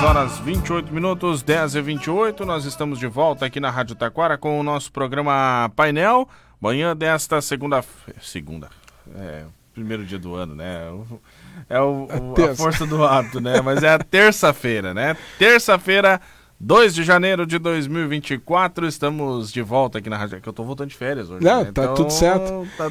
10 horas 28 minutos, 10 e 28. Nós estamos de volta aqui na Rádio Taquara com o nosso programa Painel. Manhã desta segunda. Segunda. É, primeiro dia do ano, né? É o, o, a força do ato, né? Mas é a terça-feira, né? Terça-feira, 2 de janeiro de 2024. Estamos de volta aqui na Rádio. Que eu tô voltando de férias hoje. Não, né? tá então, tudo certo. Tá...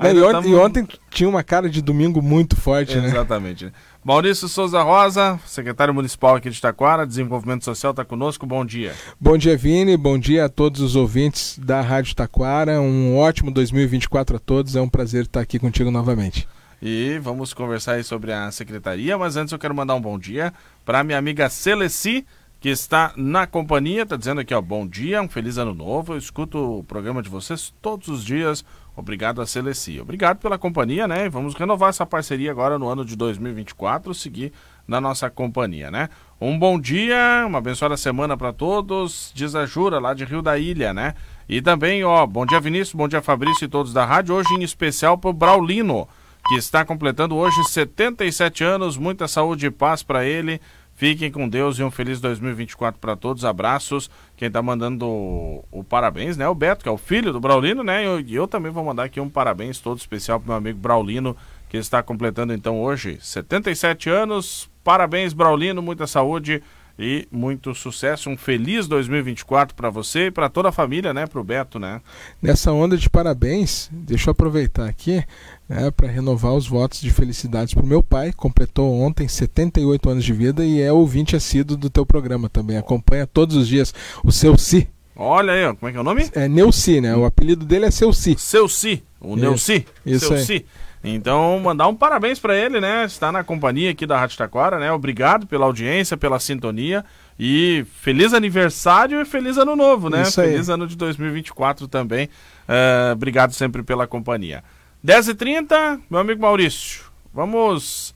E, ontem, tamo... e, ontem, tinha uma cara de domingo muito forte, né? Exatamente. Maurício Souza Rosa, secretário municipal aqui de Taquara, Desenvolvimento Social, está conosco. Bom dia. Bom dia, Vini. Bom dia a todos os ouvintes da Rádio Taquara. Um ótimo 2024 a todos. É um prazer estar aqui contigo novamente. E vamos conversar aí sobre a secretaria, mas antes eu quero mandar um bom dia para minha amiga Celeci, que está na companhia, está dizendo aqui, ó, bom dia, um feliz ano novo. Eu escuto o programa de vocês todos os dias Obrigado a Celeci. Obrigado pela companhia, né? Vamos renovar essa parceria agora no ano de 2024, seguir na nossa companhia, né? Um bom dia, uma abençoada semana para todos. Diz a Jura, lá de Rio da Ilha, né? E também, ó, bom dia Vinícius, bom dia Fabrício e todos da rádio. Hoje em especial para o Braulino, que está completando hoje 77 anos. Muita saúde e paz para ele. Fiquem com Deus e um feliz 2024 para todos. Abraços. Quem está mandando o, o, parabéns, né? O Beto, que é o filho do Braulino, né? E eu, eu, também vou mandar aqui um parabéns todo especial para meu amigo Braulino, que está completando então hoje 77 anos. Parabéns, Braulino, muita saúde e muito sucesso. Um feliz 2024 para você e para toda a família, né? Para o Beto, né? Nessa onda de parabéns, deixa eu aproveitar aqui né, para renovar os votos de felicidades para o meu pai. Completou ontem 78 anos de vida e é ouvinte assíduo do teu programa também. Acompanha todos os dias o seu Si. Olha aí, como é que é o nome? É Neuci, né? O apelido dele é Seu Si. Seu Si, o Neuci. Isso Seu aí. Si. Então, mandar um parabéns para ele, né? Está na companhia aqui da Rádio Taquara, né? Obrigado pela audiência, pela sintonia e feliz aniversário e feliz ano novo, né? Isso feliz aí. ano de 2024 também. Uh, obrigado sempre pela companhia. 10h30, meu amigo Maurício, vamos.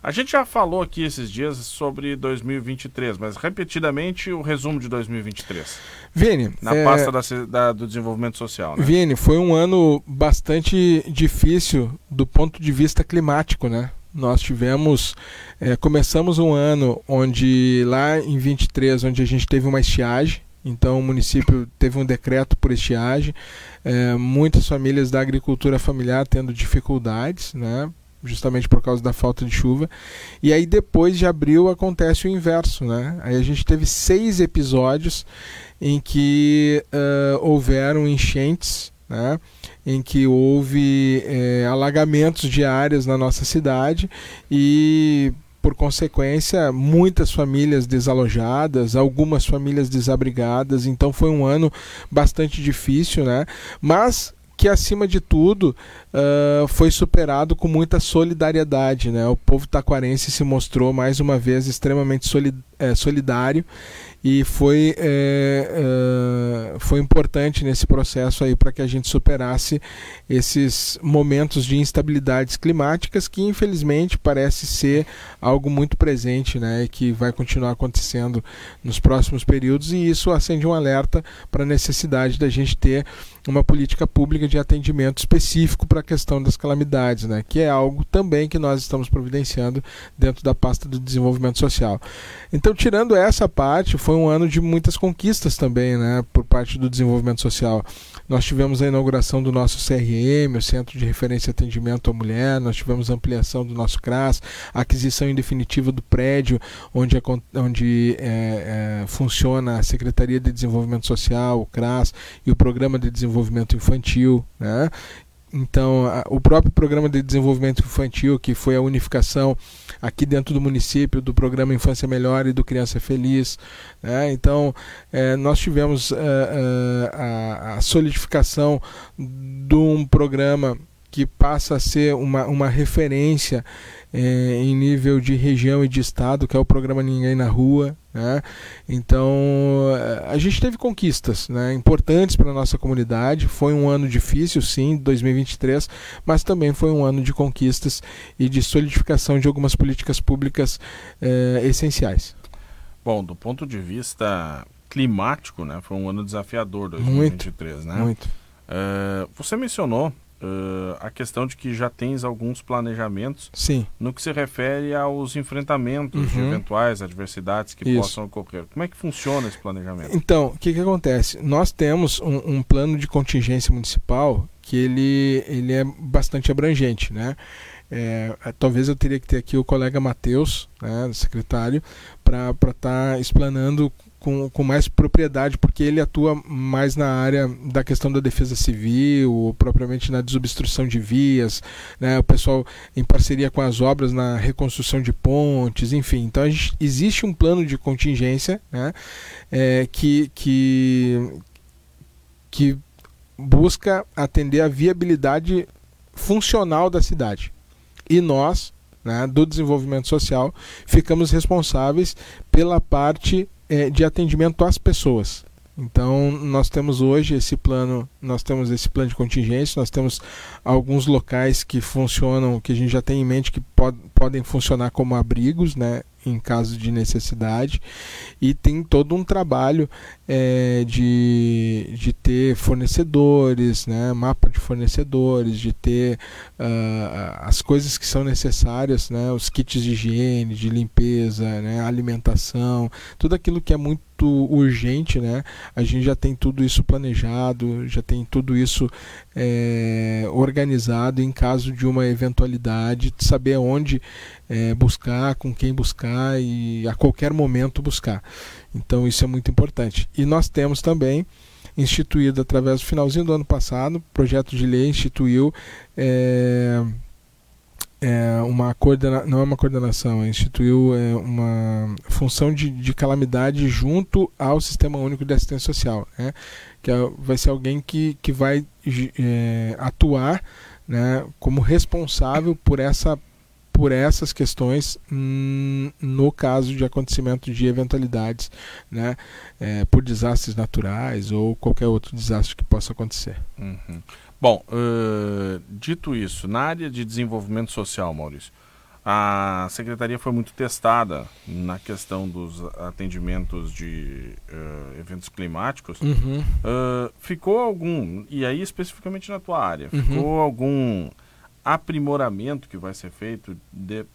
A gente já falou aqui esses dias sobre 2023, mas repetidamente o resumo de 2023. Vini. Na é... pasta da, da, do desenvolvimento social. Né? Vini, foi um ano bastante difícil do ponto de vista climático, né? Nós tivemos, é, começamos um ano onde lá em 23, onde a gente teve uma estiagem, então o município teve um decreto por estiagem, é, muitas famílias da agricultura familiar tendo dificuldades, né? justamente por causa da falta de chuva. E aí depois de abril acontece o inverso, né? Aí a gente teve seis episódios em que uh, houveram enchentes, né? em que houve é, alagamentos de áreas na nossa cidade e por consequência, muitas famílias desalojadas, algumas famílias desabrigadas, então foi um ano bastante difícil, né? Mas que acima de tudo uh, foi superado com muita solidariedade, né? O povo taquarense se mostrou mais uma vez extremamente eh, solidário e foi, é, é, foi importante nesse processo aí para que a gente superasse esses momentos de instabilidades climáticas que infelizmente parece ser algo muito presente né, e que vai continuar acontecendo nos próximos períodos e isso acende um alerta para a necessidade da gente ter uma política pública de atendimento específico para a questão das calamidades, né, que é algo também que nós estamos providenciando dentro da pasta do desenvolvimento social. Então, tirando essa parte, foi um ano de muitas conquistas também, né, por parte do desenvolvimento social. Nós tivemos a inauguração do nosso CRM, o Centro de Referência e Atendimento à Mulher, nós tivemos a ampliação do nosso CRAS, a aquisição em definitiva do prédio onde, onde é, é, funciona a Secretaria de Desenvolvimento Social, o CRAS e o Programa de Desenvolvimento Infantil, né? Então, a, o próprio programa de desenvolvimento infantil, que foi a unificação aqui dentro do município do programa Infância Melhor e do Criança Feliz. Né? Então, é, nós tivemos é, é, a, a solidificação de um programa que passa a ser uma, uma referência é, em nível de região e de estado, que é o programa Ninguém na Rua. Né? Então, a gente teve conquistas né, importantes para a nossa comunidade. Foi um ano difícil, sim, 2023, mas também foi um ano de conquistas e de solidificação de algumas políticas públicas é, essenciais. Bom, do ponto de vista climático, né, foi um ano desafiador 2023, muito, né? Muito. Uh, você mencionou uh, a questão de que já tens alguns planejamentos Sim. no que se refere aos enfrentamentos de Uhum. eventuais adversidades que Isso. possam ocorrer. Como é que funciona esse planejamento? Então, o que, que acontece? Nós temos um, um plano de contingência municipal que ele, ele é bastante abrangente, né? É, talvez eu teria que ter aqui o colega Matheus, né, secretário, para estar explanando com, com mais propriedade, porque ele atua mais na área da questão da defesa civil, propriamente na desobstrução de vias, né, o pessoal em parceria com as obras na reconstrução de pontes, enfim. Então gente- existe um plano de contingência né, é, que, que, que busca atender a viabilidade funcional da cidade. E nós, né, do desenvolvimento social, ficamos responsáveis pela parte eh, de atendimento às pessoas. Então, nós temos hoje esse plano, nós temos esse plano de contingência, nós temos alguns locais que funcionam, que a gente já tem em mente que pod- podem funcionar como abrigos, né, em caso de necessidade, e tem todo um trabalho eh, de, de ter fornecedores, né, mapa de fornecedores, de ter ah, as coisas que são necessárias, né, os kits de higiene, de limpeza, né, alimentação, tudo aquilo que é muito urgente, né, a gente já tem tudo isso planejado, já tem tudo isso eh, organizado em caso de uma eventualidade, de saber onde eh, buscar, com quem buscar e a qualquer momento buscar. Então isso é muito importante. E nós temos também instituído através do finalzinho do ano passado, projeto de lei instituiu eh, é, uma coordena não é uma coordenação, instituiu é, uma função de, de calamidade junto ao Sistema Único de Assistência Social, né? que é- vai ser alguém que, que vai é, atuar né, como responsável por essa por essas questões hum, no caso de acontecimento de eventualidades, né, é, por desastres naturais ou qualquer outro desastre que possa acontecer. Uhum. Bom, ãh, dito isso, na área de desenvolvimento social, Maurício, a secretaria foi muito testada na questão dos atendimentos de ãh, eventos climáticos. Uhum. Ãh, ficou algum, e aí especificamente na tua área, Uhum. ficou algum aprimoramento que vai ser feito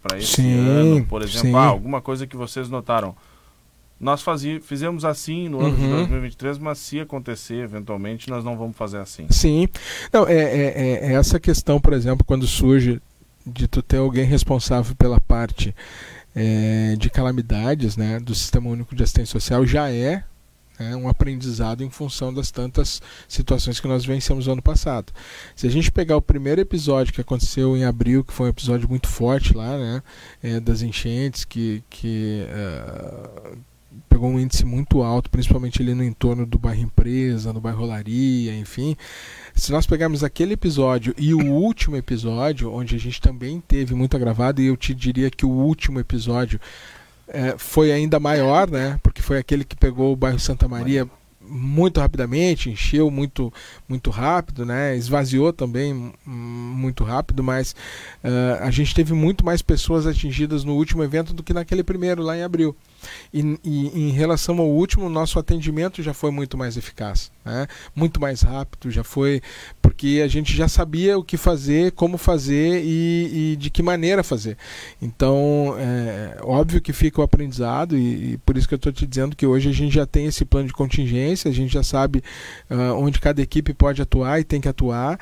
para esse Sim, ano? Por exemplo, ah, alguma coisa que vocês notaram. Nós fazi, fizemos assim no ano de Uhum. 2023, mas se acontecer eventualmente, nós não vamos fazer assim. Sim. Não, é, é, é- é essa questão, por exemplo, quando surge de tu ter alguém responsável pela parte é, de calamidades né, do Sistema Único de Assistência Social já é né, um aprendizado em função das tantas situações que nós vencemos no ano passado. Se a gente pegar o primeiro episódio que aconteceu em abril, que foi um episódio muito forte lá, né, é, das enchentes, que, que ah, pegou um índice muito alto, principalmente ali no entorno do bairro Empresa, no bairro Olaria, enfim. Se nós pegarmos aquele episódio e o último episódio, onde a gente também teve muito agravado, e eu te diria que o último episódio eh, foi ainda maior, né? Porque foi aquele que pegou o bairro Santa Maria muito rapidamente, encheu muito muito rápido, né? Esvaziou também muito rápido, mas eh, a gente teve muito mais pessoas atingidas no último evento do que naquele primeiro lá em abril. E, e em relação ao último, nosso atendimento já foi muito mais eficaz, né? muito mais rápido, já foi porque a gente já sabia o que fazer, como fazer e, e de que maneira fazer. Então, é óbvio que fica o aprendizado e, e por isso que eu estou te dizendo que hoje a gente já tem esse plano de contingência, a gente já sabe ah, onde cada equipe pode atuar e tem que atuar.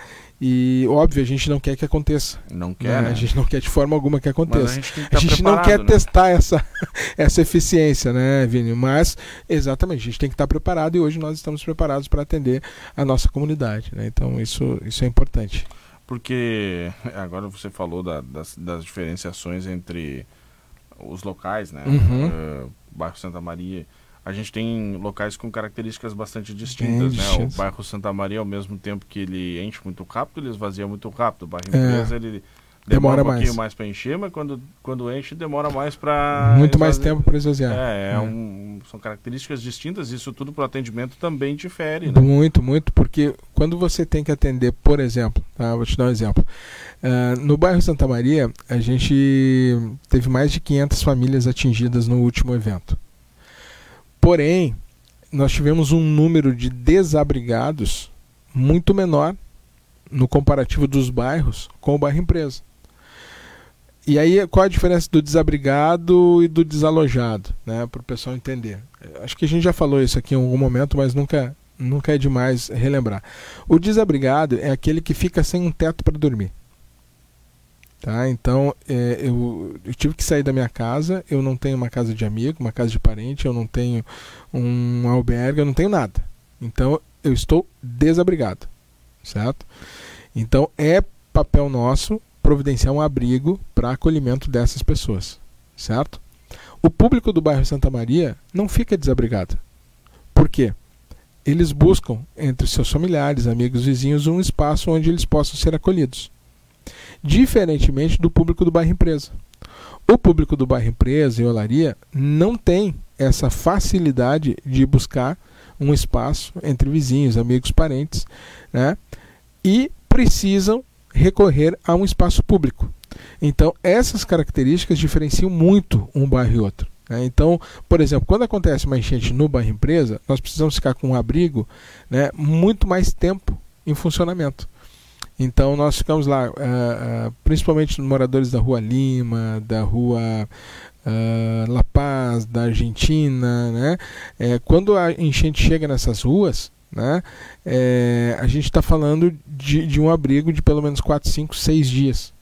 E óbvio, a gente não quer que aconteça. Não quer, né? né? A gente não quer de forma alguma que Mas aconteça. a gente, que A estar gente não quer né? testar essa, essa eficiência, né, Vini? Mas, exatamente, a gente tem que estar preparado e hoje nós estamos preparados para atender a nossa comunidade. Né? Então, isso, isso é importante. Porque agora você falou da- das, das diferenciações entre os locais, né? Uhum. Eh, bairro Santa Maria. A gente tem locais com características bastante distintas, né? O bairro Santa Maria, ao mesmo tempo que ele enche muito rápido, ele esvazia muito rápido. O bairro É. Empresa, ele Demora demora um pouquinho mais. mais para encher, mas quando, quando enche, demora mais para. Muito mais tempo para esvaziar. É, é É. um- são características distintas, isso tudo para o atendimento também difere, né? Muito, muito, porque quando você tem que atender, por exemplo, tá? vou te dar um exemplo. Ah, no bairro Santa Maria, a gente teve mais de 500 famílias atingidas no último evento. Porém, nós tivemos um número de desabrigados muito menor no comparativo dos bairros com o bairro empresa. E aí, qual a diferença do desabrigado e do desalojado, né, para o pessoal entender? Acho que a gente já falou isso aqui em algum momento, mas nunca, nunca é demais relembrar. O desabrigado é aquele que fica sem um teto para dormir. Tá? Então, é, eu, eu, tive que sair da minha casa, eu não tenho uma casa de amigo, uma casa de parente, eu não tenho um albergue, eu não tenho nada. Então, eu estou desabrigado, certo? Então, é papel nosso providenciar um abrigo para acolhimento dessas pessoas, certo? O público do bairro Santa Maria não fica desabrigado. Por quê? Eles buscam entre seus familiares, amigos, vizinhos, um espaço onde eles possam ser acolhidos. Diferentemente do público do bairro empresa. O público do bairro empresa e olaria não tem essa facilidade de buscar um espaço entre vizinhos, amigos, parentes, né? E precisam recorrer a um espaço público. Então, essas características diferenciam muito um bairro e outro. Né? Então, por exemplo, quando acontece uma enchente no bairro empresa, nós precisamos ficar com um abrigo né, muito mais tempo em funcionamento. Então, nós ficamos lá, uh, uh, principalmente moradores da Rua Lima, da Rua uh, La Paz, da Argentina. Né? É, quando a enchente chega nessas ruas, né? É, a gente está falando de, de, um abrigo de pelo menos 4, 5, 6 dias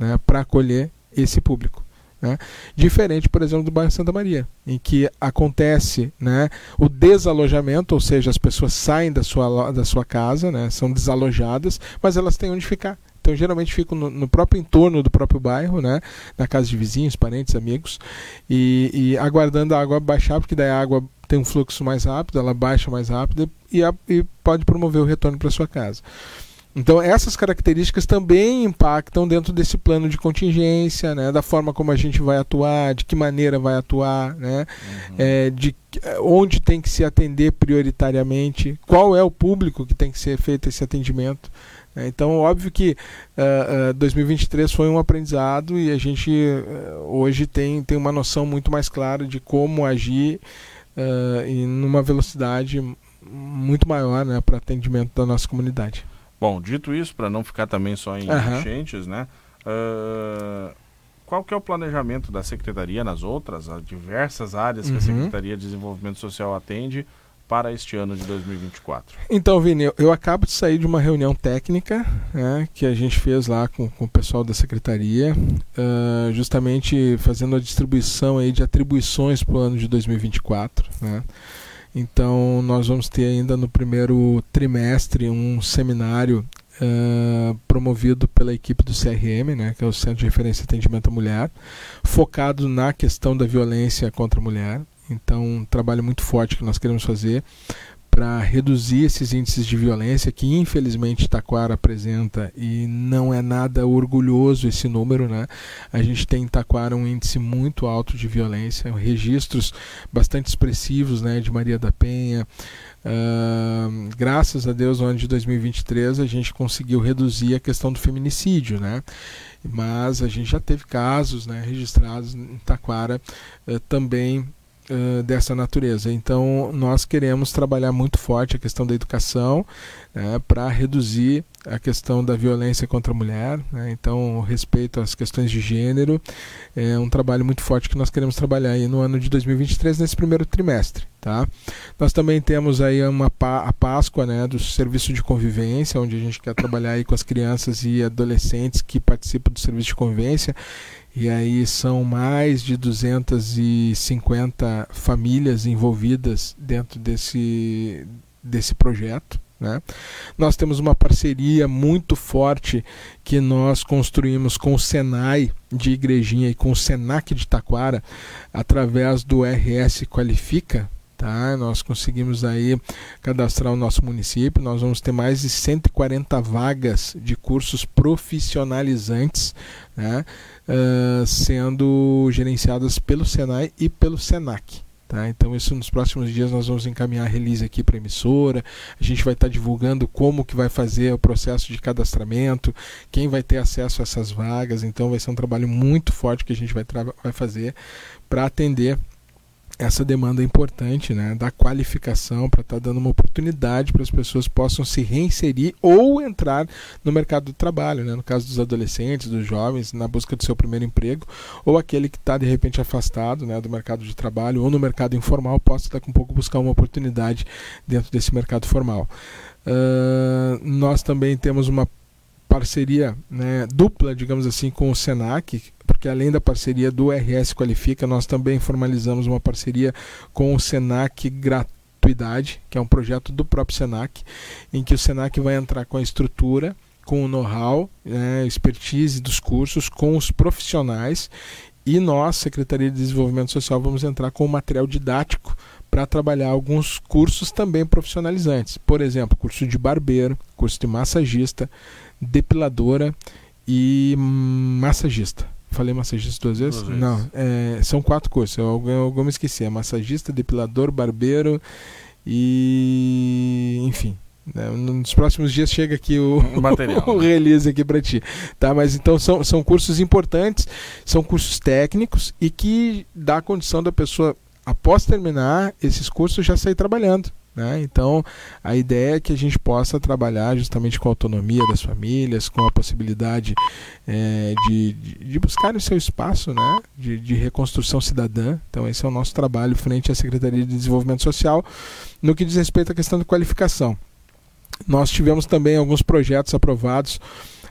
né, para acolher esse público. Né? Diferente, por exemplo, do bairro Santa Maria, em que acontece né, o desalojamento, ou seja, as pessoas saem da sua, da sua casa, né, são desalojadas, mas elas têm onde ficar. Então, geralmente ficam no, no, próprio entorno do próprio bairro, né? na casa de vizinhos, parentes, amigos, e, e aguardando a água baixar, porque daí a água tem um fluxo mais rápido, ela baixa mais rápido e, a, e pode promover o retorno para sua casa. Então essas características também impactam dentro desse plano de contingência, né, da forma como a gente vai atuar, de que maneira vai atuar, né, uhum. é, de onde tem que se atender prioritariamente, qual é o público que tem que ser feito esse atendimento. Né. Então, óbvio que uh, uh, 2023 foi um aprendizado e a gente uh, hoje tem, tem uma noção muito mais clara de como agir uh, e numa velocidade muito maior né, para atendimento da nossa comunidade. Bom, dito isso, para não ficar também só em uhum. enchentes, né? Uh, qual que é o planejamento da Secretaria nas outras, as diversas áreas que uhum. a Secretaria de Desenvolvimento Social atende para este ano de 2024? Então, Vini, eu, eu acabo de sair de uma reunião técnica né, que a gente fez lá com, com o pessoal da Secretaria, uh, justamente fazendo a distribuição aí de atribuições para o ano de 2024. Né? Então, nós vamos ter ainda no primeiro trimestre um seminário uh, promovido pela equipe do CRM, né, que é o Centro de Referência e Atendimento à Mulher, focado na questão da violência contra a mulher. Então, um trabalho muito forte que nós queremos fazer para reduzir esses índices de violência que infelizmente Taquara apresenta e não é nada orgulhoso esse número, né? A gente tem em Taquara um índice muito alto de violência, registros bastante expressivos, né, de Maria da Penha. Uh, graças a Deus, no ano de 2023 a gente conseguiu reduzir a questão do feminicídio, né? Mas a gente já teve casos, né, registrados em Taquara uh, também uh, dessa natureza. Então, nós queremos trabalhar muito forte a questão da educação né, para reduzir a questão da violência contra a mulher. Né, então, respeito às questões de gênero é um trabalho muito forte que nós queremos trabalhar aí no ano de 2023, nesse primeiro trimestre. Tá? Nós também temos aí uma, a Páscoa né, do serviço de convivência, onde a gente quer trabalhar aí com as crianças e adolescentes que participam do serviço de convivência e aí são mais de 250 famílias envolvidas dentro desse, desse projeto. Né? Nós temos uma parceria muito forte que nós construímos com o Senai de Igrejinha e com o Senac de Taquara através do RS Qualifica, Tá? Nós conseguimos aí cadastrar o nosso município. Nós vamos ter mais de 140 vagas de cursos profissionalizantes, né? uh, sendo gerenciadas pelo Senai e pelo Senac. Tá? Então isso nos próximos dias nós vamos encaminhar a release aqui para emissora. A gente vai estar tá divulgando como que vai fazer o processo de cadastramento, quem vai ter acesso a essas vagas. Então vai ser um trabalho muito forte que a gente vai, vai fazer para atender essa demanda importante né, da qualificação para estar tá dando uma oportunidade para as pessoas possam se reinserir ou entrar no mercado do trabalho, né, no caso dos adolescentes, dos jovens, na busca do seu primeiro emprego, ou aquele que está de repente afastado né, do mercado de trabalho ou no mercado informal possa daqui um pouco buscar uma oportunidade dentro desse mercado formal. Uh, nós também temos uma parceria né, dupla, digamos assim, com o Senac, porque além da parceria do RS Qualifica, nós também formalizamos uma parceria com o Senac Gratuidade, que é um projeto do próprio Senac, em que o Senac vai entrar com a estrutura, com o know-how, né, expertise dos cursos, com os profissionais e nós, Secretaria de Desenvolvimento Social, vamos entrar com o material didático para trabalhar alguns cursos também profissionalizantes. Por exemplo, curso de barbeiro, curso de massagista, depiladora e massagista. Falei massagista duas vezes? Duas vezes. Não, é, são quatro cursos. Eu, eu, eu me esqueci. É massagista, depilador, barbeiro e. Enfim. Né, nos próximos dias chega aqui o, o, o release aqui para ti, tá? Mas então são, são cursos importantes, são cursos técnicos e que dá a condição da pessoa após terminar esses cursos já sair trabalhando, né? Então, a ideia é que a gente possa trabalhar justamente com a autonomia das famílias, com a possibilidade é, de, de, buscar o seu espaço né? de, de reconstrução cidadã. Então, esse é o nosso trabalho frente à Secretaria de Desenvolvimento Social no que diz respeito à questão de qualificação. Nós tivemos também alguns projetos aprovados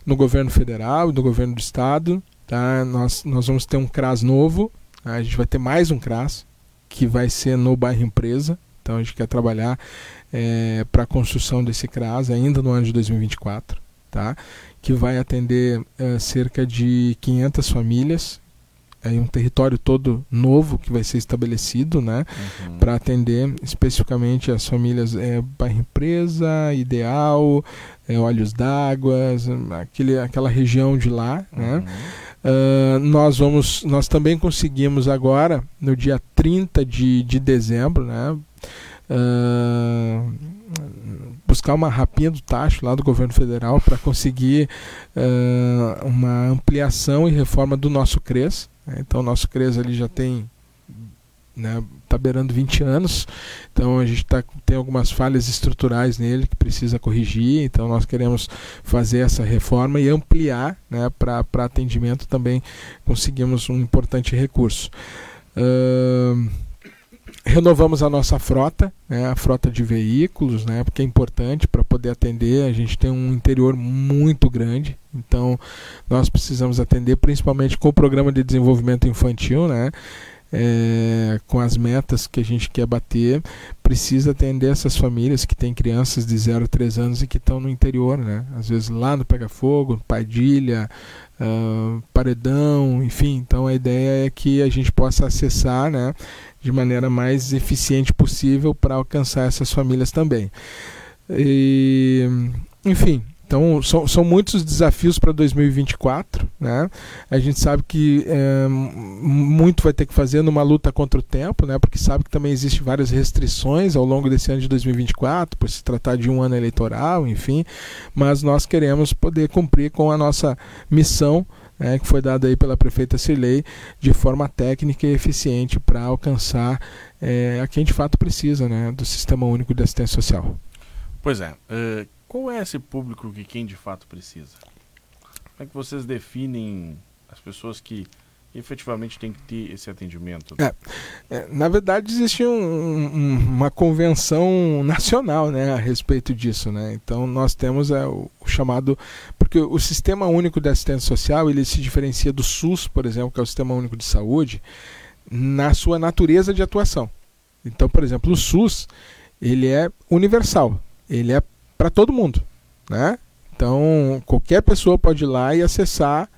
no governo federal e no governo do estado. Tá? Nós, nós vamos ter um CRAS novo, tá? a gente vai ter mais um CRAS, que vai ser no bairro Empresa. Então a gente quer trabalhar é, para a construção desse CRAS ainda no ano de 2024, tá? que vai atender é, cerca de 500 famílias, é um território todo novo que vai ser estabelecido, né, uhum. para atender especificamente as famílias é, bairro empresa, ideal, é, olhos d'água, aquele, aquela região de lá, né. uhum. né. Uh, nós vamos, nós também conseguimos agora no dia 30 de, de dezembro, né, uh, buscar uma rapinha do tacho lá do governo federal para conseguir uh, uma ampliação e reforma do nosso CRES. Né? Então, o nosso CRES ali já tem né, tá beirando 20 anos, então a gente tá, tem algumas falhas estruturais nele que precisa corrigir, então nós queremos fazer essa reforma e ampliar né, para atendimento também conseguimos um importante recurso. Uh, renovamos a nossa frota, né, a frota de veículos, né, porque é importante para poder atender. A gente tem um interior muito grande, então nós precisamos atender principalmente com o programa de desenvolvimento infantil, né, é, com as metas que a gente quer bater, precisa atender essas famílias que têm crianças de 0 a 3 anos e que estão no interior, né? Às vezes lá no Pega Fogo, Padilha, uh, Paredão, enfim. Então a ideia é que a gente possa acessar, né? de maneira mais eficiente possível para alcançar essas famílias também. E, enfim, então são, são muitos desafios para 2024. Né? A gente sabe que é, muito vai ter que fazer numa luta contra o tempo, né? porque sabe que também existem várias restrições ao longo desse ano de 2024, por se tratar de um ano eleitoral, enfim. Mas nós queremos poder cumprir com a nossa missão né, que foi dada aí pela prefeita Cirlei de forma técnica e eficiente para alcançar é, a quem de fato precisa né, do Sistema Único de Assistência Social. Pois é. Qual é esse público que quem de fato precisa? Como é que vocês definem as pessoas que efetivamente tem que ter esse atendimento? É, é, na verdade, existe um, um, uma convenção nacional né, a respeito disso. Né? Então, nós temos é, o, o, chamado. Porque o Sistema Único de Assistência Social ele se diferencia do SUS, por exemplo, que é o Sistema Único de Saúde, na sua natureza de atuação. Então, por exemplo, o SUS ele é universal, ele é para todo mundo. Né? Então, qualquer pessoa pode ir lá e acessar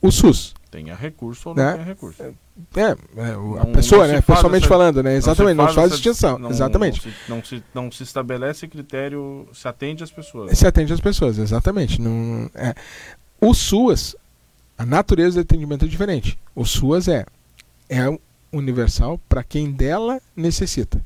o SUS. Tenha recurso ou não né? tenha recurso. É, é a não, pessoa, não né? Pessoalmente essa, falando, né? Exatamente, não, se faz, não faz distinção. Não, exatamente. Não se, não, se, não se estabelece critério, se atende às pessoas. Se atende às pessoas, exatamente. Não, é. O SUAS, a natureza do atendimento é diferente. O SUAS é, é universal para quem dela necessita.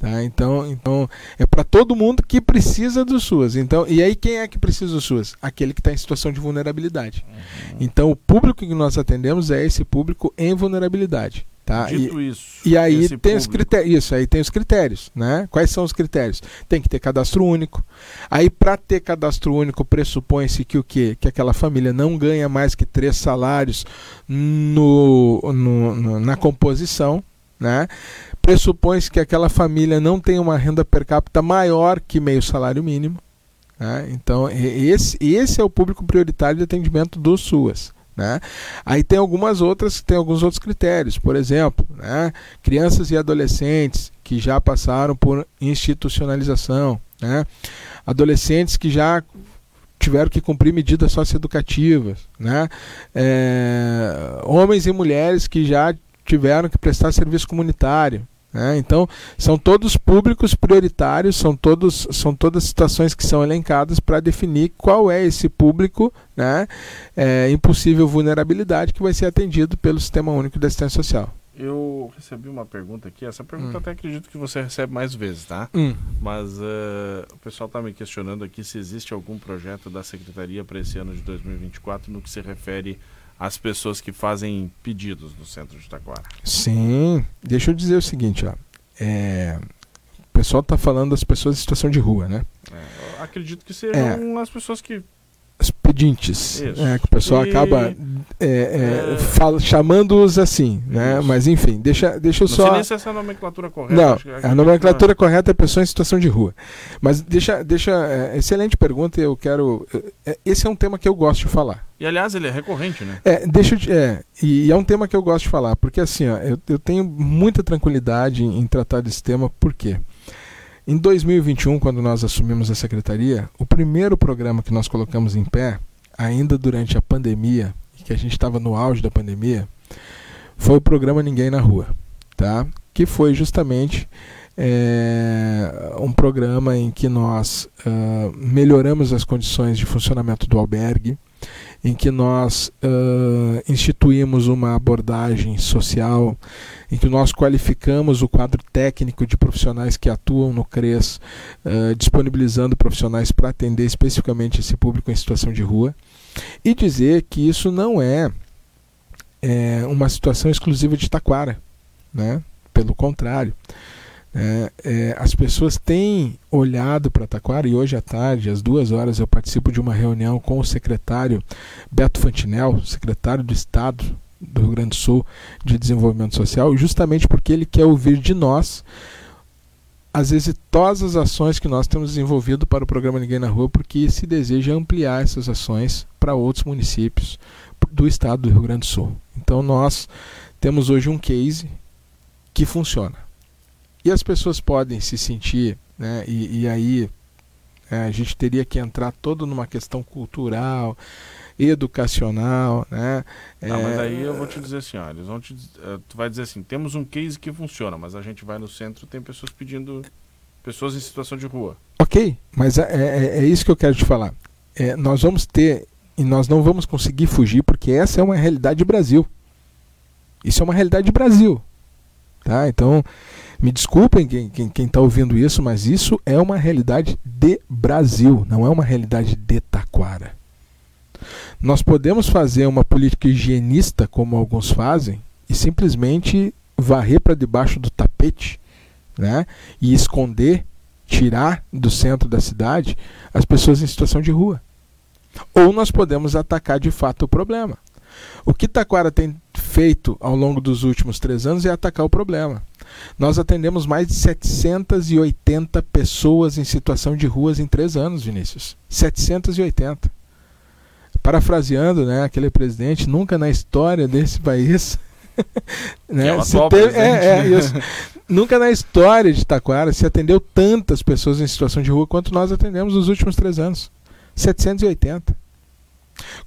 Tá? Então, então é para todo mundo que precisa do SUAS. Então, e aí quem é que precisa do SUAS? Aquele que está em situação de vulnerabilidade. Uhum. Então, o público que nós atendemos é esse público em vulnerabilidade. Tá? Dito e, isso. E aí tem os público- critérios. Isso aí tem os critérios, né? Quais são os critérios? Tem que ter cadastro único. Aí, para ter cadastro único, pressupõe-se que o quê? Que aquela família não ganha mais que três salários no, no- no- na composição, né? Pressupõe-se que aquela família não tem uma renda per capita maior que meio salário mínimo. né? Então, esse, esse é o público prioritário de atendimento do SUAS. Né? Aí tem algumas outras, tem alguns outros critérios, por exemplo, né? crianças e adolescentes que já passaram por institucionalização, né? adolescentes que já tiveram que cumprir medidas socioeducativas, né? É, homens e mulheres que já tiveram que prestar serviço comunitário. né? Então, são todos públicos prioritários, são, todos, são todas situações que são elencadas para definir qual é esse público né, é, em possível vulnerabilidade que vai ser atendido pelo Sistema Único de Assistência Social. Eu recebi uma pergunta aqui. Essa pergunta Hum. até acredito que você recebe mais vezes, tá? Hum. Mas eh, o pessoal está me questionando aqui se existe algum projeto da Secretaria para esse ano de 2024 no que se refere às pessoas que fazem pedidos no centro de Taquara. Sim, deixa eu dizer o seguinte, ó. É, o pessoal está falando das pessoas em situação de rua, né? É, acredito que sejam as pessoas que. Os pedintes, Isso. é, que o pessoal E- acaba é, é, É. fala- chamando-os assim, né? Isso. Mas enfim, deixa, deixa eu Não só. sei nem se essa é a nomenclatura correta. Não, a nomenclatura correta é pessoa em situação de rua. Mas deixa, deixa, é, excelente pergunta. Eu quero, é, esse é um tema que eu gosto de falar. E aliás, ele é recorrente, né? É, deixa eu é, e é um tema que eu gosto de falar, porque assim, ó, eu, eu tenho muita tranquilidade em, em tratar desse tema, por quê? Em 2021, quando nós assumimos a secretaria, o primeiro programa que nós colocamos em pé, ainda durante a pandemia, que a gente estava no auge da pandemia, foi o programa Ninguém na Rua, tá? Que foi justamente é, um programa em que nós ah, melhoramos as condições de funcionamento do albergue, em que nós ah, instituímos uma abordagem social, em que nós qualificamos o quadro técnico de profissionais que atuam no CRES, ah, disponibilizando profissionais para atender especificamente esse público em situação de rua, e dizer que isso não é, é, uma situação exclusiva de Taquara, né? pelo contrário. Né? É, as pessoas têm olhado para Taquara e hoje à tarde, às duas horas, eu participo de uma reunião com o secretário Beto Fantinel, secretário do Estado do Rio Grande do Sul de Desenvolvimento Social, justamente porque ele quer ouvir de nós as exitosas ações que nós temos desenvolvido para o programa Ninguém na Rua, porque se deseja ampliar essas ações para outros municípios do estado do Rio Grande do Sul. Então nós temos hoje um case que funciona. E as pessoas podem se sentir, né, e, e aí é, a gente teria que entrar todo numa questão cultural, educacional, né? Tá, mas é, aí eu vou te dizer assim, ó, eles vão te, eh, tu vai dizer assim, temos um case que funciona, mas a gente vai no centro tem pessoas pedindo, pessoas em situação de rua. Ok, mas é, é- é isso que eu quero te falar. É, nós vamos ter, e nós não vamos conseguir fugir, porque essa é uma realidade do Brasil. Isso é uma realidade do Brasil. Tá? Então, me desculpem quem está tá ouvindo isso, mas isso é uma realidade de Brasil, não é uma realidade de Taquara. Nós podemos fazer uma política higienista, como alguns fazem, e simplesmente varrer para debaixo do tapete né? e esconder tirar do centro da cidade as pessoas em situação de rua. Ou nós podemos atacar de fato o problema. O que Taquara tem feito ao longo dos últimos três anos é atacar o problema. Nós atendemos mais de 780 pessoas em situação de ruas em três anos, Vinícius. 780. Parafraseando né, aquele presidente, nunca na história desse país. né, é se teve- presidente, é, é, né? isso. Nunca na história de Taquara se atendeu tantas pessoas em situação de rua quanto nós atendemos nos últimos três anos. 780.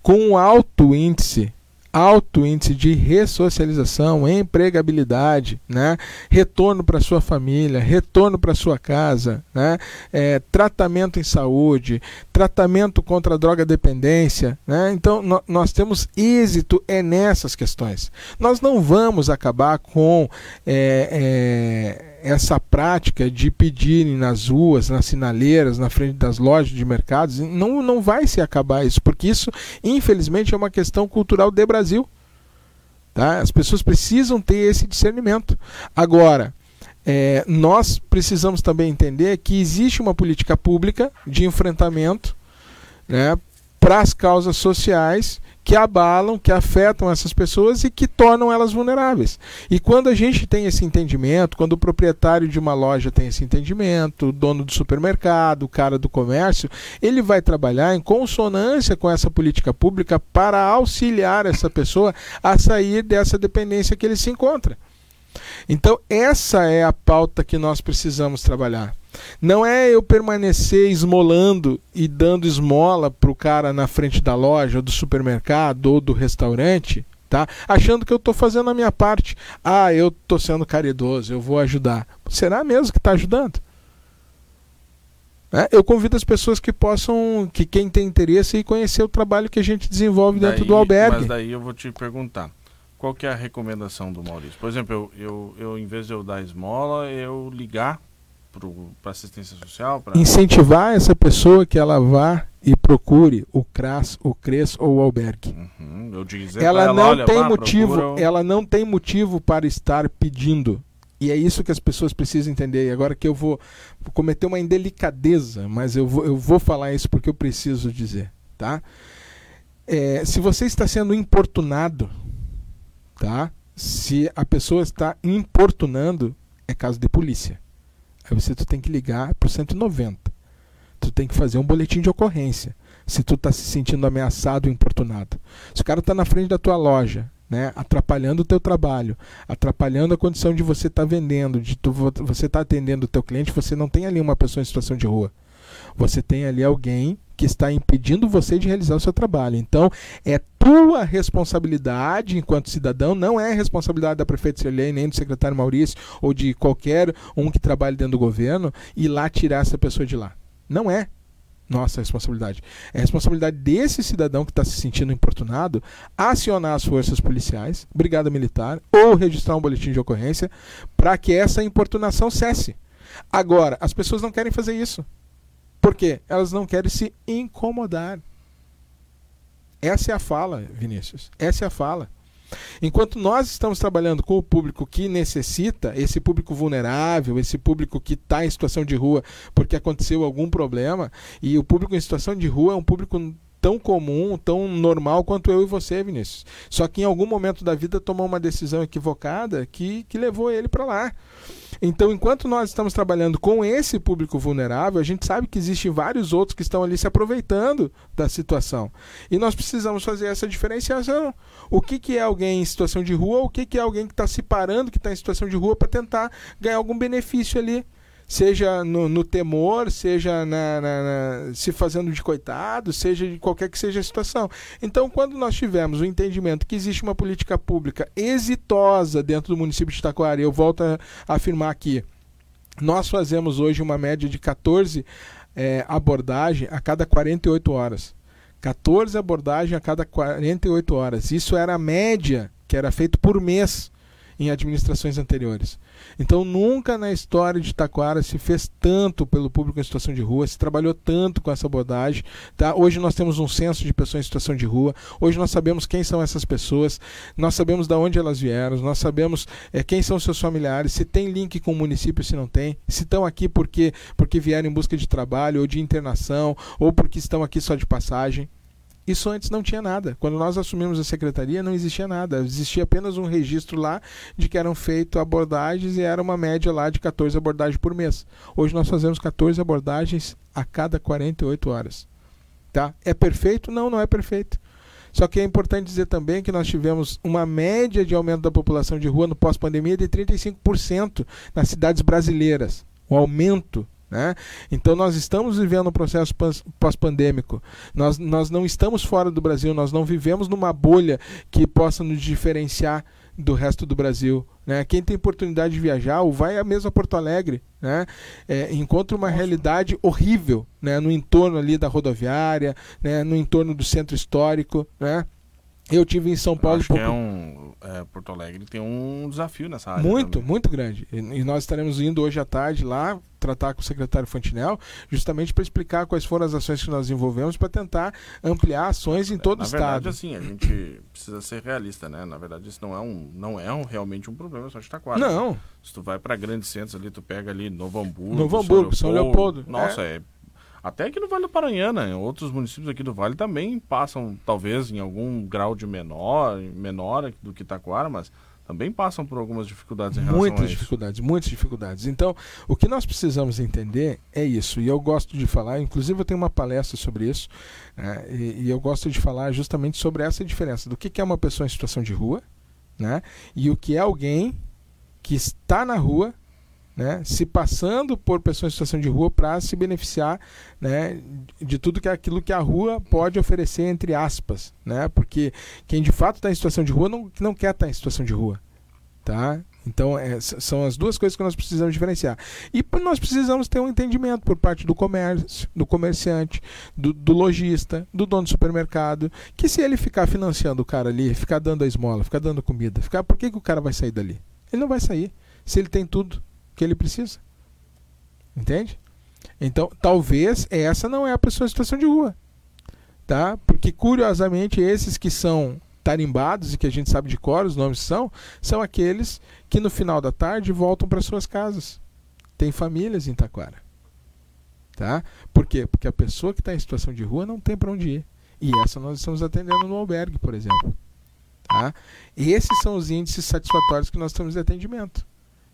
Com um alto índice, alto índice de ressocialização, empregabilidade, né? retorno para sua família, retorno para sua casa, né? É, tratamento em saúde, tratamento contra a droga dependência. Né? Então, no- nós temos êxito é nessas questões. Nós não vamos acabar com é, é, essa prática de pedirem nas ruas, nas sinaleiras, na frente das lojas de mercados. Não, não vai se acabar isso, porque isso, infelizmente, é uma questão cultural de Brasil. Tá? As pessoas precisam ter esse discernimento. Agora, é, nós precisamos também entender que existe uma política pública de enfrentamento né, para as causas sociais que abalam, que afetam essas pessoas e que tornam elas vulneráveis. E quando a gente tem esse entendimento, quando o proprietário de uma loja tem esse entendimento, o dono do supermercado, o cara do comércio, ele vai trabalhar em consonância com essa política pública para auxiliar essa pessoa a sair dessa dependência que ele se encontra. Então, essa é a pauta que nós precisamos trabalhar. Não é eu permanecer esmolando e dando esmola para o cara na frente da loja, do supermercado ou do restaurante, tá? achando que eu estou fazendo a minha parte. Ah, eu estou sendo caridoso, eu vou ajudar. Será mesmo que está ajudando? É, eu convido as pessoas que possam, que quem tem interesse, e conhecer o trabalho que a gente desenvolve daí, dentro do albergue. Mas daí eu vou te perguntar qual que é a recomendação do Maurício? Por exemplo, eu, eu, eu em vez de eu dar esmola, eu ligar para assistência social? Pra... Incentivar essa pessoa que ela vá e procure o CRAS, o CRES ou o albergue. Uhum, ela, ela, não olha, tem motivo, procura... ela não tem motivo para estar pedindo. E é isso que as pessoas precisam entender. E agora que eu vou, vou cometer uma indelicadeza, mas eu vou, eu vou falar isso porque eu preciso dizer, tá? É, se você está sendo importunado, tá? Se a pessoa está importunando, é caso de polícia. Aí você tu tem que ligar para o 190. Tu tem que fazer um boletim de ocorrência. Se tu está se sentindo ameaçado ou importunado. Se o cara está na frente da tua loja, né, atrapalhando o teu trabalho, atrapalhando a condição de você estar tá vendendo, de tu, você estar tá atendendo o teu cliente, você não tem ali uma pessoa em situação de rua. Você tem ali alguém que está impedindo você de realizar o seu trabalho. Então, é tua responsabilidade enquanto cidadão, não é responsabilidade da prefeita Cirlei, nem do secretário Maurício ou de qualquer um que trabalhe dentro do governo ir lá tirar essa pessoa de lá. Não é nossa responsabilidade. É responsabilidade desse cidadão que está se sentindo importunado acionar as forças policiais, brigada militar, ou registrar um boletim de ocorrência para que essa importunação cesse. Agora, as pessoas não querem fazer isso. Por quê? Elas não querem se incomodar. Essa é a fala, Vinícius. Essa é a fala. Enquanto nós estamos trabalhando com o público que necessita, esse público vulnerável, esse público que está em situação de rua porque aconteceu algum problema, e o público em situação de rua é um público tão comum, tão normal quanto eu e você, Vinícius. Só que em algum momento da vida tomou uma decisão equivocada que, que levou ele para lá. Então, enquanto nós estamos trabalhando com esse público vulnerável, a gente sabe que existem vários outros que estão ali se aproveitando da situação. E nós precisamos fazer essa diferenciação. O que, que é alguém em situação de rua, o que, que é alguém que está se parando, que está em situação de rua, para tentar ganhar algum benefício ali seja no, no temor, seja na, na, na, se fazendo de coitado, seja de qualquer que seja a situação. Então, quando nós tivermos o entendimento que existe uma política pública exitosa dentro do município de Taquari, eu volto a, afirmar aqui, nós fazemos hoje uma média de 14 é, abordagens a cada 48 horas. 14 abordagens a cada 48 horas. Isso era a média que era feito por mês em administrações anteriores. Então, nunca na história de Taquara se fez tanto pelo público em situação de rua, se trabalhou tanto com essa abordagem. Tá? Hoje nós temos um censo de pessoas em situação de rua, hoje nós sabemos quem são essas pessoas, nós sabemos de onde elas vieram, nós sabemos é, quem são seus familiares, se tem link com o município, se não tem, se estão aqui porque, porque vieram em busca de trabalho ou de internação, ou porque estão aqui só de passagem. Isso antes não tinha nada. Quando nós assumimos a secretaria, não existia nada. Existia apenas um registro lá de que eram feitas abordagens e era uma média lá de 14 abordagens por mês. Hoje nós fazemos 14 abordagens a cada 48 horas. Tá? É perfeito? Não, não é perfeito. Só que é importante dizer também que nós tivemos uma média de aumento da população de rua no pós-pandemia de 35% nas cidades brasileiras. Um aumento né? Então nós estamos vivendo um processo pós-pandêmico. Nós, nós não estamos fora do Brasil, nós não vivemos numa bolha que possa nos diferenciar do resto do Brasil. Né? Quem tem oportunidade de viajar, ou vai a mesma Porto Alegre, né? É, encontra uma Nossa. realidade horrível né? no entorno ali da rodoviária, né? no entorno do centro histórico. Né? Eu tive em São Paulo. Acho que é um, é, Porto Alegre tem um desafio nessa área. Muito, também. muito grande. E, e nós estaremos indo hoje à tarde lá tratar com o secretário Fantinel, justamente para explicar quais foram as ações que nós desenvolvemos para tentar ampliar ações em todo Na o verdade, estado. assim, a gente precisa ser realista, né? Na verdade, isso não é um, não é um, realmente um problema só de Taquara. Não, Se tu vai para grandes centros ali, tu pega ali Novo Hamburgo, Novo Hamburgo, São Leopoldo. Nossa, é. Até aqui no Vale do Paranhana, em outros municípios aqui do Vale também passam, talvez em algum grau de menor, menor do que Taquara, mas também passam por algumas dificuldades em relação muitas a isso. dificuldades, muitas dificuldades. Então, o que nós precisamos entender é isso. E eu gosto de falar, inclusive eu tenho uma palestra sobre isso, né, e, e eu gosto de falar justamente sobre essa diferença do que, que é uma pessoa em situação de rua, né, e o que é alguém que está na rua, né, se passando por pessoa em situação de rua para se beneficiar né, de tudo que é aquilo que a rua pode oferecer, entre aspas. Né, porque quem de fato está em situação de rua não, não quer estar em situação de rua. Tá? Então, é, são as duas coisas que nós precisamos diferenciar. E nós precisamos ter um entendimento por parte do comércio, do comerciante, do, do lojista, do dono do supermercado, que se ele ficar financiando o cara ali, ficar dando a esmola, ficar dando comida, ficar, por que, que o cara vai sair dali? Ele não vai sair se ele tem tudo que ele precisa. Entende? Então, talvez essa não é a pessoa em situação de rua. Tá? Porque, curiosamente, esses que são tarimbados e que a gente sabe de cor, os nomes são, são aqueles que no final da tarde voltam para suas casas. Tem famílias em Taquara. Tá? Por quê? Porque a pessoa que está em situação de rua não tem para onde ir. E essa nós estamos atendendo no albergue, por exemplo. Tá? Esses são os índices satisfatórios que nós temos de atendimento,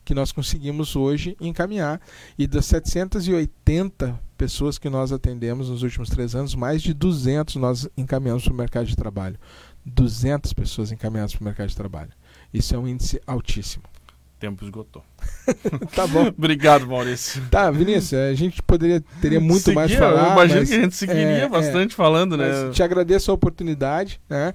que nós conseguimos hoje encaminhar. E das 780 pessoas que nós atendemos nos últimos três anos, mais de 200 nós encaminhamos para o mercado de trabalho. 200 pessoas encaminhadas para o mercado de trabalho. Isso é um índice altíssimo. Tempo esgotou. tá bom. Obrigado, Maurício. Tá, Vinícius, a gente poderia teria muito Seguia, mais falar. Eu imagino mas, que a gente seguiria é, bastante falando, né? te agradeço a oportunidade. Né?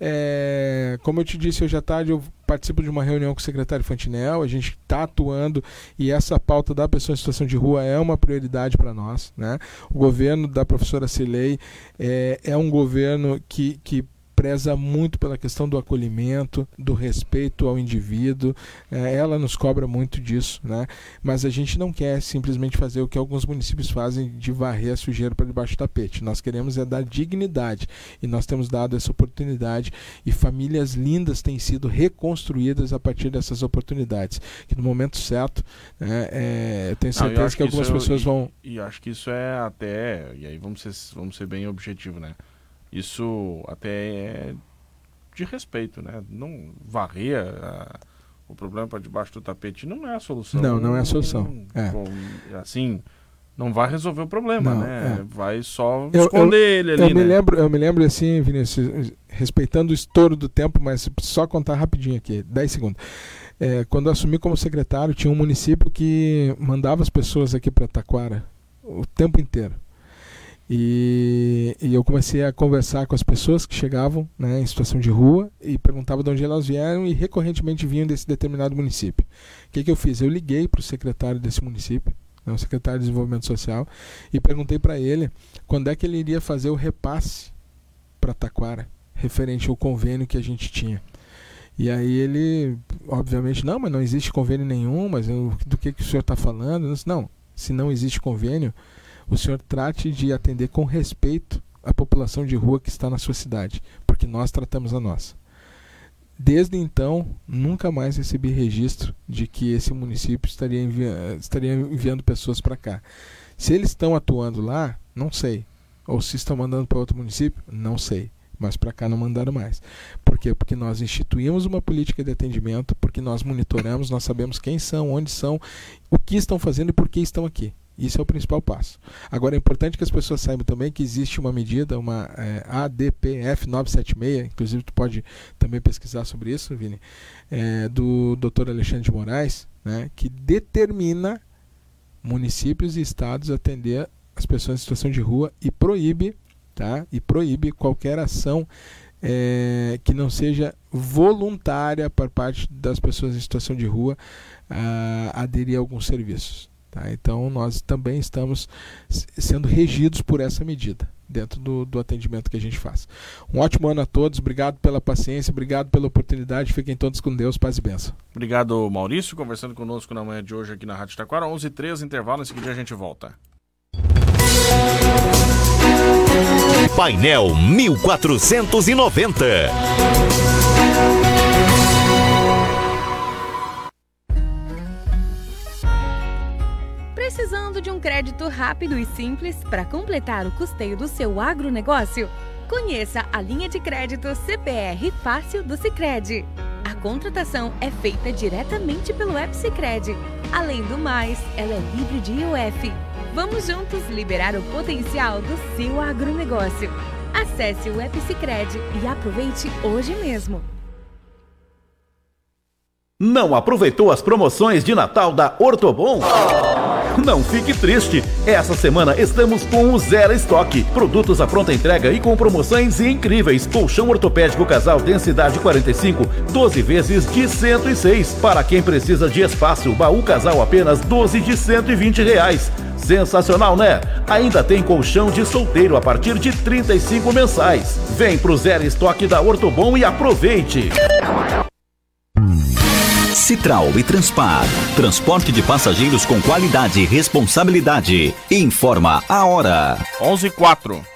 É, como eu te disse hoje à tarde, eu participo de uma reunião com o secretário Fantinel. A gente está atuando e essa pauta da pessoa em situação de rua é uma prioridade para nós. Né? O governo da professora Cilei é, é um governo que, que preza muito pela questão do acolhimento, do respeito ao indivíduo. É, ela nos cobra muito disso, né? Mas a gente não quer simplesmente fazer o que alguns municípios fazem de varrer a sujeira para debaixo do tapete. Nós queremos é dar dignidade e nós temos dado essa oportunidade e famílias lindas têm sido reconstruídas a partir dessas oportunidades. Que no momento certo, né, é, eu tenho Não, eu certeza acho que algumas é- pessoas e- vão E acho que isso é até. E aí vamos ser, vamos ser bem objetivo, né? Isso até é de respeito, né? Não varrer a- o problema para debaixo do tapete não é a solução. Não, não é a solução. É. Com- assim, não vai resolver o problema, Não, né? é. Vai só Eu- esconder ele ali, eu me né? lembro, eu me lembro assim, Vinícius, respeitando o estouro do tempo, mas só contar rapidinho aqui, 10 segundos. É, quando eu assumi como secretário, tinha um município que mandava as pessoas aqui para Taquara o tempo inteiro. E, e eu comecei a conversar com as pessoas que chegavam né, em situação de rua e perguntava de onde elas vieram e recorrentemente vinham desse determinado município. O que, que eu fiz? Eu liguei para o secretário desse município, né, o secretário de Desenvolvimento Social, e perguntei para ele quando é que ele iria fazer o repasse para Taquara, referente ao convênio que a gente tinha. E aí ele, obviamente, não, mas não existe convênio nenhum, mas eu- do que, que o senhor está falando? Eu disse, não, se não existe convênio, o senhor trate de atender com respeito a população de rua que está na sua cidade, porque nós tratamos a nossa. Desde então, nunca mais recebi registro de que esse município estaria, envia estaria enviando pessoas para cá. Se eles estão atuando lá, não sei. Ou se estão mandando para outro município, não sei. Mas para cá não mandaram mais. Por quê? Porque nós instituímos uma política de atendimento, porque nós monitoramos, nós sabemos quem são, onde são, o que estão fazendo e por que estão aqui. Isso é o principal passo. Agora é importante que as pessoas saibam também que existe uma medida, uma é, ADPF 976, inclusive tu pode também pesquisar sobre isso, Vini, é, do Dr. Alexandre de Moraes, né, que determina municípios e estados atender as pessoas em situação de rua e proíbe, tá? E proíbe qualquer ação é, que não seja voluntária por parte das pessoas em situação de rua a aderir a alguns serviços. Tá? Então nós também estamos sendo regidos por essa medida. dentro do, do atendimento que a gente faz. Um ótimo ano a todos, obrigado pela paciência, obrigado pela oportunidade, fiquem todos com Deus, paz e benção. Obrigado, Maurício, conversando conosco na manhã de hoje aqui na Rádio Taquara, 11 h 13 intervalo, em seguida a gente volta. Painel 1490. De um crédito rápido e simples para completar o custeio do seu agronegócio? Conheça a linha de crédito CPR Fácil do Sicredi. A contratação é feita diretamente pelo app Sicredi. Além do mais, ela é livre de IOF. Vamos juntos liberar o potencial do seu agronegócio. Acesse o app Sicredi e aproveite hoje mesmo. Não aproveitou as promoções de Natal da Ortobon? Não fique triste. Essa semana estamos com o Zero Estoque. Produtos à pronta entrega e com promoções incríveis. Colchão ortopédico casal densidade 45, 12 vezes de 106. Para quem precisa de espaço, baú casal apenas 12 de 120 reais. Sensacional, né? Ainda tem colchão de solteiro a partir de 35 mensais. Vem pro Zero Estoque da Ortobon e aproveite. Citral e Transpar. Transporte de passageiros com qualidade e responsabilidade. Informa a hora. 11 e 4.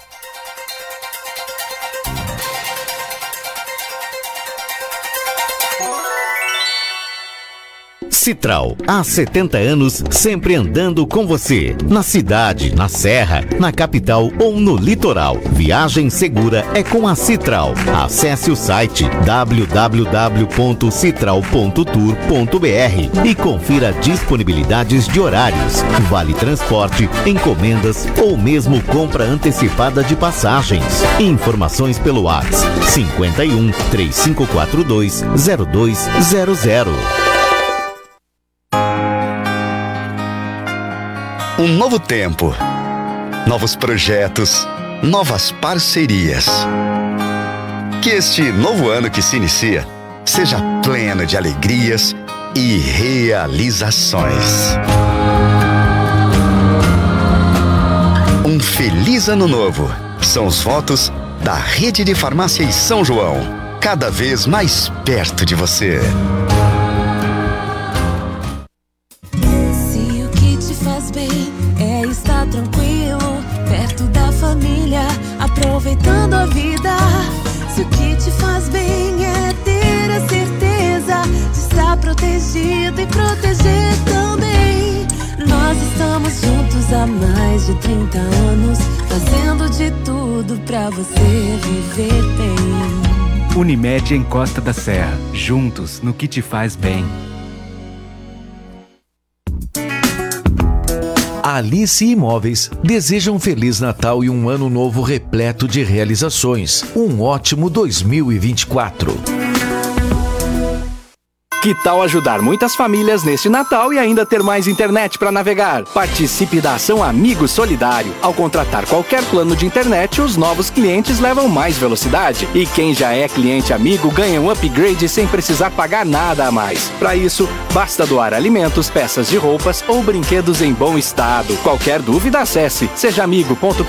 Citral, há 70 anos, sempre andando com você. Na cidade, na serra, na capital ou no litoral. Viagem segura é com a Citral. Acesse o site www.citral.tour.br e confira disponibilidades de horários, vale transporte, encomendas ou mesmo compra antecipada de passagens. Informações pelo WhatsApp 51 3542 0200. Um novo tempo, novos projetos, novas parcerias. Que este novo ano que se inicia seja pleno de alegrias e realizações. Um feliz ano novo. São os votos da Rede de Farmácias São João, cada vez mais perto de você. Unimed em Costa da Serra, juntos no que te faz bem. Alice Imóveis deseja um Feliz Natal e um Ano Novo repleto de realizações. Um ótimo 2024. Que tal ajudar muitas famílias neste Natal e ainda ter mais internet para navegar? Participe da ação Amigo Solidário. Ao contratar qualquer plano de internet, os novos clientes levam mais velocidade. E quem já é cliente amigo ganha um upgrade sem precisar pagar nada a mais. Para isso, basta doar alimentos, peças de roupas ou brinquedos em bom estado. Qualquer dúvida, acesse sejaamigo.com.br